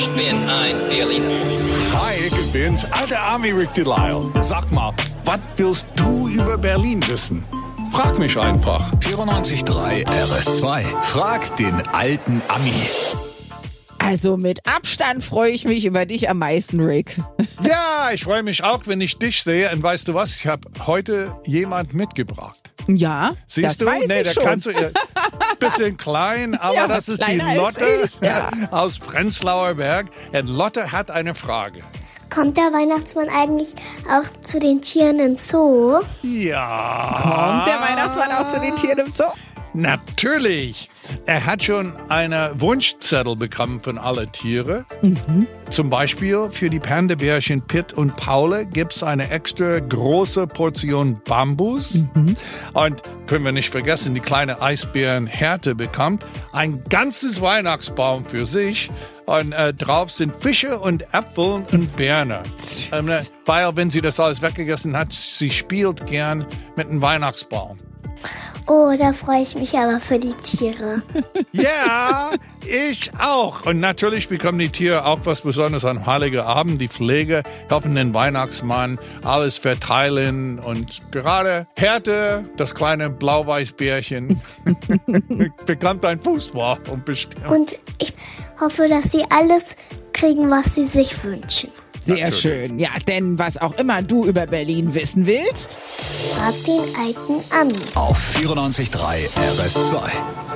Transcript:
Ich bin ein Berliner. Hi, ich bin's, alter Army Rick Delisle. Sag mal, was willst du über Berlin wissen? Frag mich einfach. 94.3 RS2. Frag den alten Ami. Also mit Abstand freue ich mich über dich am meisten, Rick. Ja, ich freue mich auch, wenn ich dich sehe. Und weißt du was? Ich habe heute jemand mitgebracht. Ja, Siehst das du? weiß nee, ich da schon. kannst du. Bisschen klein, aber Ja, das ist die Lotte ja. aus Prenzlauer Berg. Und Lotte hat eine Frage. Kommt der Weihnachtsmann eigentlich auch zu den Tieren im Zoo? Ja. Kommt der Weihnachtsmann auch zu den Tieren im Zoo? Natürlich. Er hat schon einen Wunschzettel bekommen von allen Tieren. Zum Beispiel für die Panda-Bärchen Pitt und Paule gibt es eine extra große Portion Bambus. Und können wir nicht vergessen, die kleine Eisbären Härte bekommt ein ganzes Weihnachtsbaum für sich. Und äh, drauf sind Fische und Äpfel und Birne. Ähm, äh, weil, wenn sie das alles weggegessen hat, sie spielt gern mit einem Weihnachtsbaum. Oh, da freue ich mich aber für die Tiere. Ja, ich auch. Und natürlich bekommen die Tiere auch was Besonderes an Heiligen Abend. Die Pflege helfen den Weihnachtsmann alles verteilen. Und gerade Härte, das kleine Blau-Weiß-Bärchen, bekommt ein Fußball und bestimmt. Und ich hoffe, dass sie alles kriegen, was sie sich wünschen. Sehr schön. Ja, denn was auch immer du über Berlin wissen willst, Frag den alten Ami. Auf 94.3 RS2.